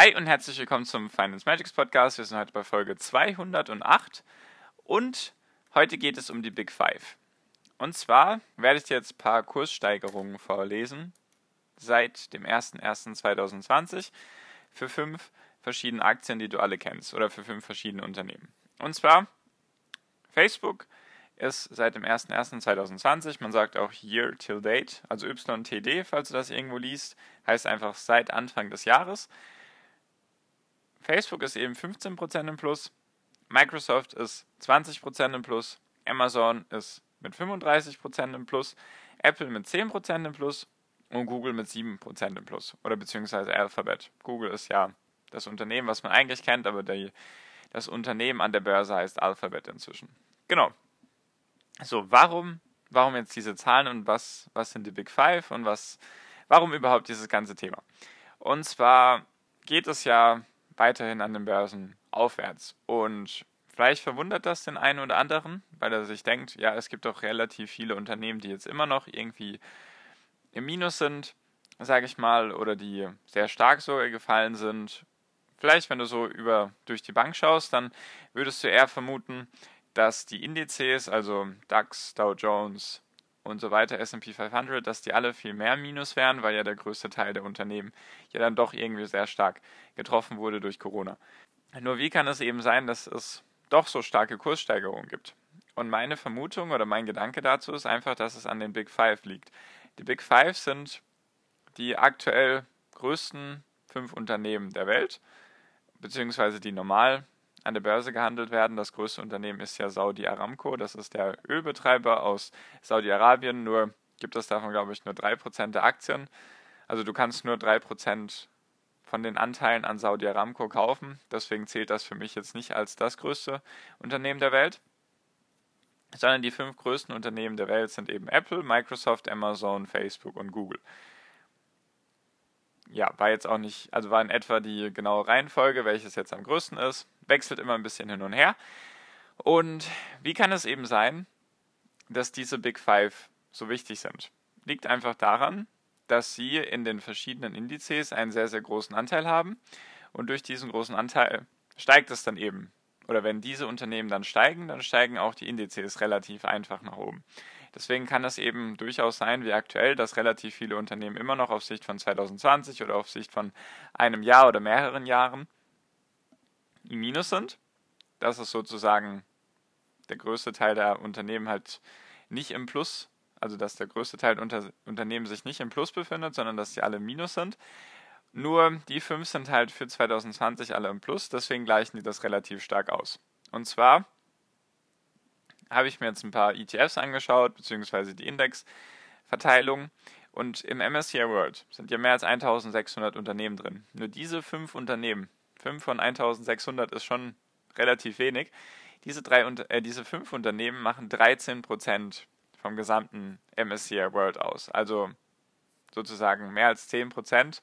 Hi und herzlich willkommen zum Finance Magics Podcast. Wir sind heute bei Folge 208 und heute geht es um die Big Five. Und zwar werde ich dir jetzt ein paar Kurssteigerungen vorlesen seit dem 01.01.2020 für fünf verschiedene Aktien, die du alle kennst oder für fünf verschiedene Unternehmen. Und zwar Facebook ist seit dem 01.01.2020, man sagt auch Year till Date, also YTD, falls du das irgendwo liest, heißt einfach seit Anfang des Jahres Facebook ist eben 15% im Plus, Microsoft ist 20% im Plus, Amazon ist mit 35% im Plus, Apple mit 10% im Plus und Google mit 7% im Plus. Oder beziehungsweise Alphabet. Google ist ja das Unternehmen, was man eigentlich kennt, aber die, das Unternehmen an der Börse heißt Alphabet inzwischen. Genau. So, warum, warum jetzt diese Zahlen und was, was sind die Big Five und was, warum überhaupt dieses ganze Thema? Und zwar geht es ja weiterhin an den Börsen aufwärts. Und vielleicht verwundert das den einen oder anderen, weil er sich denkt, ja, es gibt doch relativ viele Unternehmen, die jetzt immer noch irgendwie im Minus sind, sage ich mal, oder die sehr stark sogar gefallen sind. Vielleicht, wenn du so über durch die Bank schaust, dann würdest du eher vermuten, dass die Indizes, also DAX, Dow Jones, und so weiter, SP 500, dass die alle viel mehr Minus wären, weil ja der größte Teil der Unternehmen ja dann doch irgendwie sehr stark getroffen wurde durch Corona. Nur wie kann es eben sein, dass es doch so starke Kurssteigerungen gibt? Und meine Vermutung oder mein Gedanke dazu ist einfach, dass es an den Big Five liegt. Die Big Five sind die aktuell größten fünf Unternehmen der Welt, beziehungsweise die normal an der Börse gehandelt werden. Das größte Unternehmen ist ja Saudi Aramco, das ist der Ölbetreiber aus Saudi-Arabien, nur gibt es davon, glaube ich, nur 3% der Aktien. Also du kannst nur 3% von den Anteilen an Saudi Aramco kaufen. Deswegen zählt das für mich jetzt nicht als das größte Unternehmen der Welt, sondern die fünf größten Unternehmen der Welt sind eben Apple, Microsoft, Amazon, Facebook und Google ja, war jetzt auch nicht, also war in etwa die genaue Reihenfolge, welches jetzt am größten ist. Wechselt immer ein bisschen hin und her. Und wie kann es eben sein, dass diese Big Five so wichtig sind? Liegt einfach daran, dass sie in den verschiedenen Indizes einen sehr, sehr großen Anteil haben. Und durch diesen großen Anteil steigt es dann eben. Oder wenn diese Unternehmen dann steigen, dann steigen auch die Indizes relativ einfach nach oben. Deswegen kann es eben durchaus sein, wie aktuell, dass relativ viele Unternehmen immer noch auf Sicht von 2020 oder auf Sicht von einem Jahr oder mehreren Jahren im Minus sind. Das ist sozusagen der größte Teil der Unternehmen halt nicht im Plus, also dass der größte Teil der Unter Unternehmen sich nicht im Plus befindet, sondern dass sie alle im Minus sind. Nur die fünf sind halt für 2020 alle im Plus, deswegen gleichen die das relativ stark aus. Und zwar habe ich mir jetzt ein paar ETFs angeschaut, beziehungsweise die Indexverteilung. Und im MSCI World sind ja mehr als 1600 Unternehmen drin. Nur diese fünf Unternehmen, fünf von 1600 ist schon relativ wenig. Diese, drei, äh, diese fünf Unternehmen machen 13% vom gesamten MSCI World aus. Also sozusagen mehr als 10%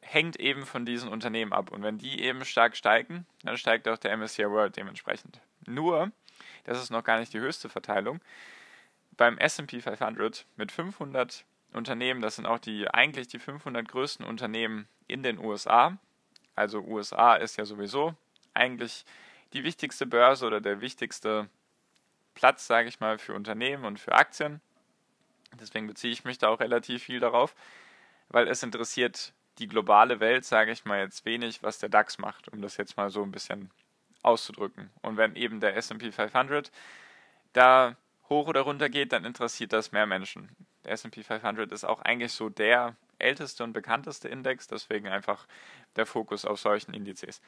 hängt eben von diesen Unternehmen ab. Und wenn die eben stark steigen, dann steigt auch der MSCI World dementsprechend. Nur das ist noch gar nicht die höchste Verteilung. Beim SP 500 mit 500 Unternehmen, das sind auch die eigentlich die 500 größten Unternehmen in den USA. Also USA ist ja sowieso eigentlich die wichtigste Börse oder der wichtigste Platz, sage ich mal, für Unternehmen und für Aktien. Deswegen beziehe ich mich da auch relativ viel darauf, weil es interessiert die globale Welt, sage ich mal jetzt wenig, was der DAX macht, um das jetzt mal so ein bisschen auszudrücken. Und wenn eben der SP 500 da hoch oder runter geht, dann interessiert das mehr Menschen. Der SP 500 ist auch eigentlich so der älteste und bekannteste Index, deswegen einfach der Fokus auf solchen Indizes.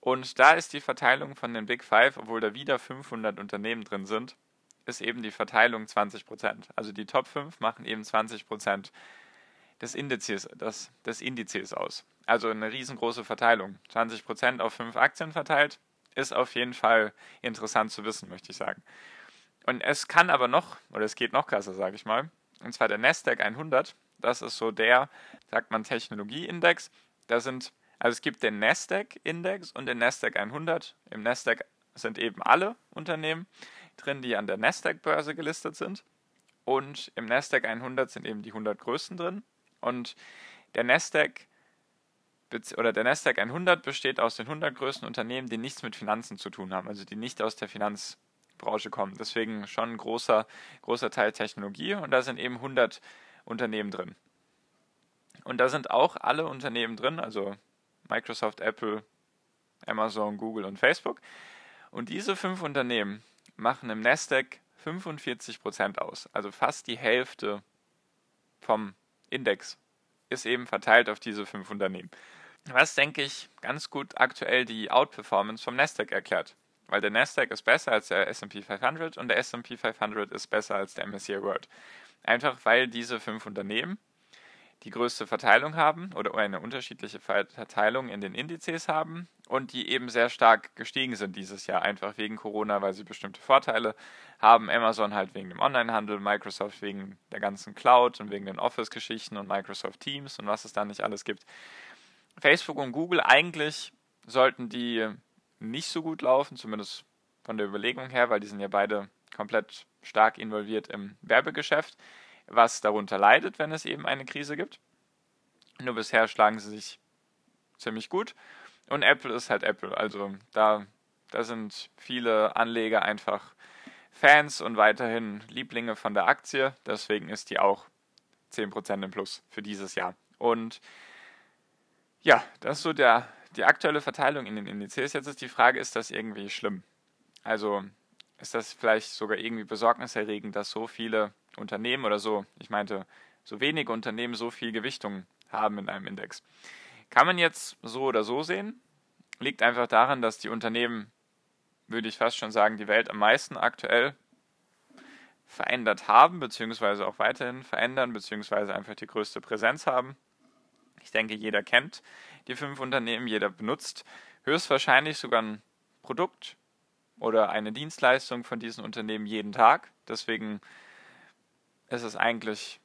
Und da ist die Verteilung von den Big Five, obwohl da wieder 500 Unternehmen drin sind, ist eben die Verteilung 20%. Also die Top 5 machen eben 20% des Indizes, das, des Indizes aus. Also eine riesengroße Verteilung. 20% auf fünf Aktien verteilt, ist auf jeden Fall interessant zu wissen, möchte ich sagen. Und es kann aber noch, oder es geht noch krasser, sage ich mal, und zwar der Nasdaq 100. Das ist so der, sagt man, Technologieindex. Da sind, also es gibt den Nasdaq-Index und den Nasdaq 100. Im Nasdaq sind eben alle Unternehmen drin, die an der Nasdaq-Börse gelistet sind. Und im Nasdaq 100 sind eben die 100 größten drin. Und der Nasdaq oder der Nasdaq 100 besteht aus den 100 größten Unternehmen, die nichts mit Finanzen zu tun haben, also die nicht aus der Finanzbranche kommen. Deswegen schon ein großer, großer Teil Technologie und da sind eben 100 Unternehmen drin. Und da sind auch alle Unternehmen drin, also Microsoft, Apple, Amazon, Google und Facebook. Und diese fünf Unternehmen machen im Nasdaq 45% aus, also fast die Hälfte vom Index ist eben verteilt auf diese fünf Unternehmen. Was, denke ich, ganz gut aktuell die Outperformance vom Nasdaq erklärt. Weil der Nasdaq ist besser als der SP 500 und der SP 500 ist besser als der MSCI World. Einfach weil diese fünf Unternehmen die größte Verteilung haben oder eine unterschiedliche Verteilung in den Indizes haben und die eben sehr stark gestiegen sind dieses Jahr, einfach wegen Corona, weil sie bestimmte Vorteile haben. Amazon halt wegen dem Onlinehandel, Microsoft wegen der ganzen Cloud und wegen den Office-Geschichten und Microsoft Teams und was es da nicht alles gibt. Facebook und Google eigentlich sollten die nicht so gut laufen, zumindest von der Überlegung her, weil die sind ja beide komplett stark involviert im Werbegeschäft was darunter leidet, wenn es eben eine Krise gibt. Nur bisher schlagen sie sich ziemlich gut. Und Apple ist halt Apple. Also da, da sind viele Anleger einfach Fans und weiterhin Lieblinge von der Aktie. Deswegen ist die auch 10% im Plus für dieses Jahr. Und ja, das ist so der, die aktuelle Verteilung in den Indizes. Jetzt ist die Frage, ist das irgendwie schlimm? Also ist das vielleicht sogar irgendwie besorgniserregend, dass so viele Unternehmen oder so, ich meinte, so wenige Unternehmen so viel Gewichtung haben in einem Index. Kann man jetzt so oder so sehen, liegt einfach daran, dass die Unternehmen, würde ich fast schon sagen, die Welt am meisten aktuell verändert haben, beziehungsweise auch weiterhin verändern, beziehungsweise einfach die größte Präsenz haben. Ich denke, jeder kennt die fünf Unternehmen, jeder benutzt höchstwahrscheinlich sogar ein Produkt oder eine Dienstleistung von diesen Unternehmen jeden Tag. Deswegen ist es eigentlich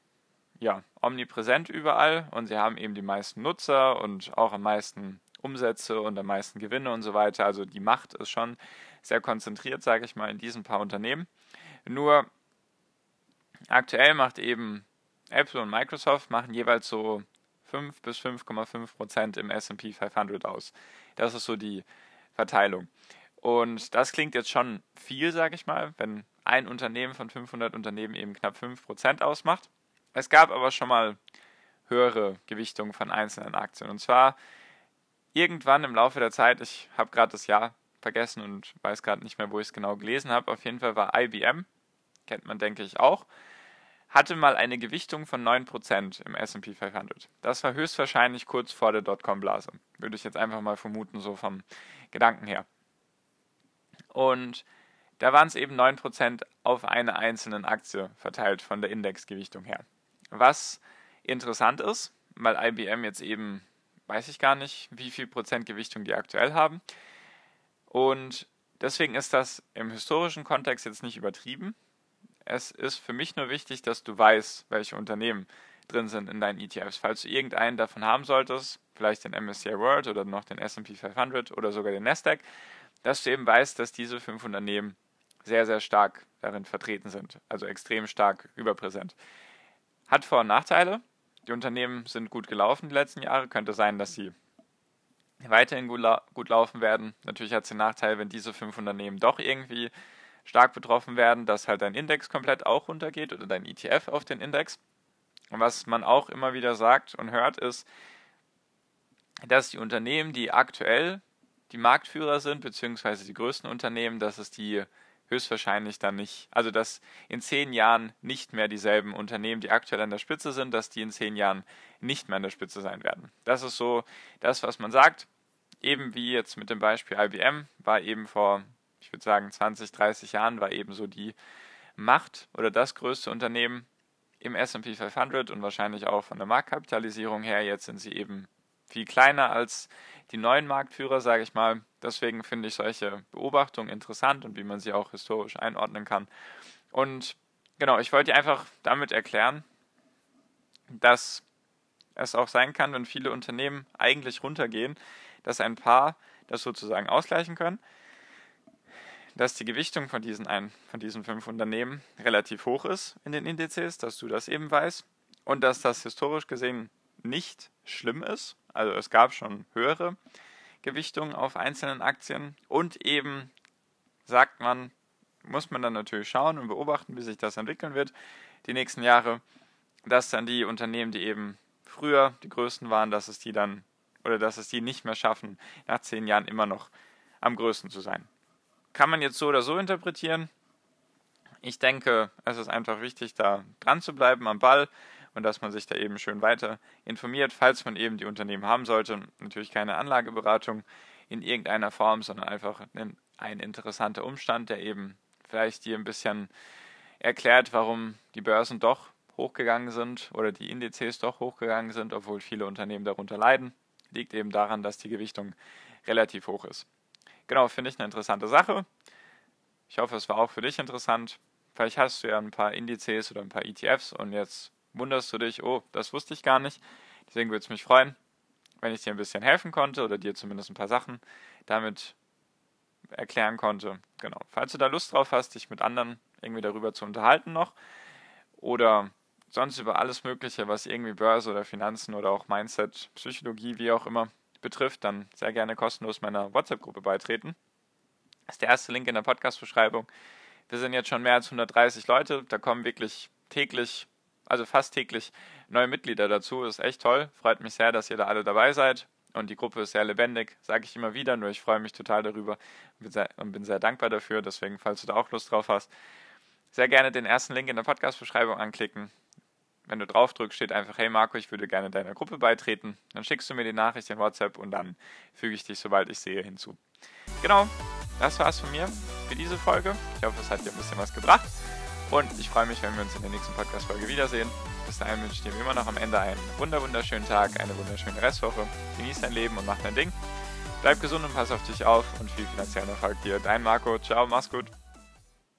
ja, omnipräsent überall und sie haben eben die meisten Nutzer und auch am meisten Umsätze und am meisten Gewinne und so weiter. Also die Macht ist schon sehr konzentriert, sage ich mal, in diesen paar Unternehmen. Nur aktuell macht eben Apple und Microsoft machen jeweils so 5 bis 5,5 Prozent im SP 500 aus. Das ist so die Verteilung. Und das klingt jetzt schon viel, sage ich mal, wenn ein Unternehmen von 500 Unternehmen eben knapp 5% ausmacht. Es gab aber schon mal höhere Gewichtungen von einzelnen Aktien. Und zwar irgendwann im Laufe der Zeit, ich habe gerade das Jahr vergessen und weiß gerade nicht mehr, wo ich es genau gelesen habe. Auf jeden Fall war IBM, kennt man denke ich auch, hatte mal eine Gewichtung von 9% im SP 500. Das war höchstwahrscheinlich kurz vor der Dotcom-Blase. Würde ich jetzt einfach mal vermuten, so vom Gedanken her. Und da waren es eben 9% auf eine einzelne Aktie verteilt von der Indexgewichtung her. Was interessant ist, weil IBM jetzt eben, weiß ich gar nicht, wie viel Prozent Gewichtung die aktuell haben. Und deswegen ist das im historischen Kontext jetzt nicht übertrieben. Es ist für mich nur wichtig, dass du weißt, welche Unternehmen drin sind in deinen ETFs. Falls du irgendeinen davon haben solltest, vielleicht den MSCI World oder noch den S&P 500 oder sogar den Nasdaq, dass du eben weißt, dass diese fünf Unternehmen sehr, sehr stark darin vertreten sind, also extrem stark überpräsent. Hat Vor- und Nachteile. Die Unternehmen sind gut gelaufen die letzten Jahre. Könnte sein, dass sie weiterhin gut, lau gut laufen werden. Natürlich hat es den Nachteil, wenn diese fünf Unternehmen doch irgendwie stark betroffen werden, dass halt dein Index komplett auch runtergeht oder dein ETF auf den Index. Und was man auch immer wieder sagt und hört, ist, dass die Unternehmen, die aktuell die Marktführer sind, beziehungsweise die größten Unternehmen, dass es die höchstwahrscheinlich dann nicht, also dass in zehn Jahren nicht mehr dieselben Unternehmen, die aktuell an der Spitze sind, dass die in zehn Jahren nicht mehr an der Spitze sein werden. Das ist so das, was man sagt. Eben wie jetzt mit dem Beispiel IBM war eben vor, ich würde sagen, 20, 30 Jahren war eben so die Macht oder das größte Unternehmen im SP 500 und wahrscheinlich auch von der Marktkapitalisierung her. Jetzt sind sie eben viel kleiner als die neuen Marktführer, sage ich mal. Deswegen finde ich solche Beobachtungen interessant und wie man sie auch historisch einordnen kann. Und genau, ich wollte einfach damit erklären, dass es auch sein kann, wenn viele Unternehmen eigentlich runtergehen, dass ein paar das sozusagen ausgleichen können, dass die Gewichtung von diesen, ein, von diesen fünf Unternehmen relativ hoch ist in den Indizes, dass du das eben weißt und dass das historisch gesehen nicht schlimm ist. Also es gab schon höhere Gewichtungen auf einzelnen Aktien und eben sagt man, muss man dann natürlich schauen und beobachten, wie sich das entwickeln wird die nächsten Jahre, dass dann die Unternehmen, die eben früher die größten waren, dass es die dann oder dass es die nicht mehr schaffen, nach zehn Jahren immer noch am größten zu sein. Kann man jetzt so oder so interpretieren. Ich denke, es ist einfach wichtig, da dran zu bleiben am Ball und dass man sich da eben schön weiter informiert, falls man eben die Unternehmen haben sollte. Natürlich keine Anlageberatung in irgendeiner Form, sondern einfach ein, interessanter Umstand, der eben vielleicht dir ein bisschen erklärt, warum die Börsen doch hochgegangen sind oder die Indizes doch hochgegangen sind, obwohl viele Unternehmen darunter leiden, liegt eben daran, dass die Gewichtung relativ hoch ist. Genau, finde ich eine interessante Sache. Ich hoffe, es war auch für dich interessant. Vielleicht hast du ja ein paar Indizes oder ein paar ETFs und jetzt wunderst du dich, oh, das wusste ich gar nicht. Deswegen würde es mich freuen, wenn ich dir ein bisschen helfen konnte oder dir zumindest ein paar Sachen damit erklären konnte. Genau. Falls du da Lust drauf hast, dich mit anderen irgendwie darüber zu unterhalten noch oder sonst über alles Mögliche, was irgendwie Börse oder Finanzen oder auch Mindset, Psychologie, wie auch immer betrifft, dann sehr gerne kostenlos meiner WhatsApp-Gruppe beitreten. Das ist der erste Link in der Podcast-Beschreibung. Wir sind jetzt schon mehr als 130 Leute. Da kommen wirklich täglich, also fast täglich, neue Mitglieder dazu. Das ist echt toll. Freut mich sehr, dass ihr da alle dabei seid. Und die Gruppe ist sehr lebendig, sage ich immer wieder. Nur ich freue mich total darüber und bin, sehr, und bin sehr dankbar dafür. Deswegen, falls du da auch Lust drauf hast, sehr gerne den ersten Link in der Podcast-Beschreibung anklicken. Wenn du drauf drückst, steht einfach, hey Marco, ich würde gerne deiner Gruppe beitreten. Dann schickst du mir die Nachricht in WhatsApp und dann füge ich dich, sobald ich sehe, hinzu. Genau, das war's von mir für diese Folge. Ich hoffe, es hat dir ein bisschen was gebracht. Und ich freue mich, wenn wir uns in der nächsten Podcast-Folge wiedersehen. Bis dahin wünsche ich dir immer noch am Ende einen wunderschönen Tag, eine wunderschöne Restwoche. Genieß dein Leben und mach dein Ding. Bleib gesund und pass auf dich auf und viel finanziellen Erfolg dir. Dein Marco. Ciao, mach's gut.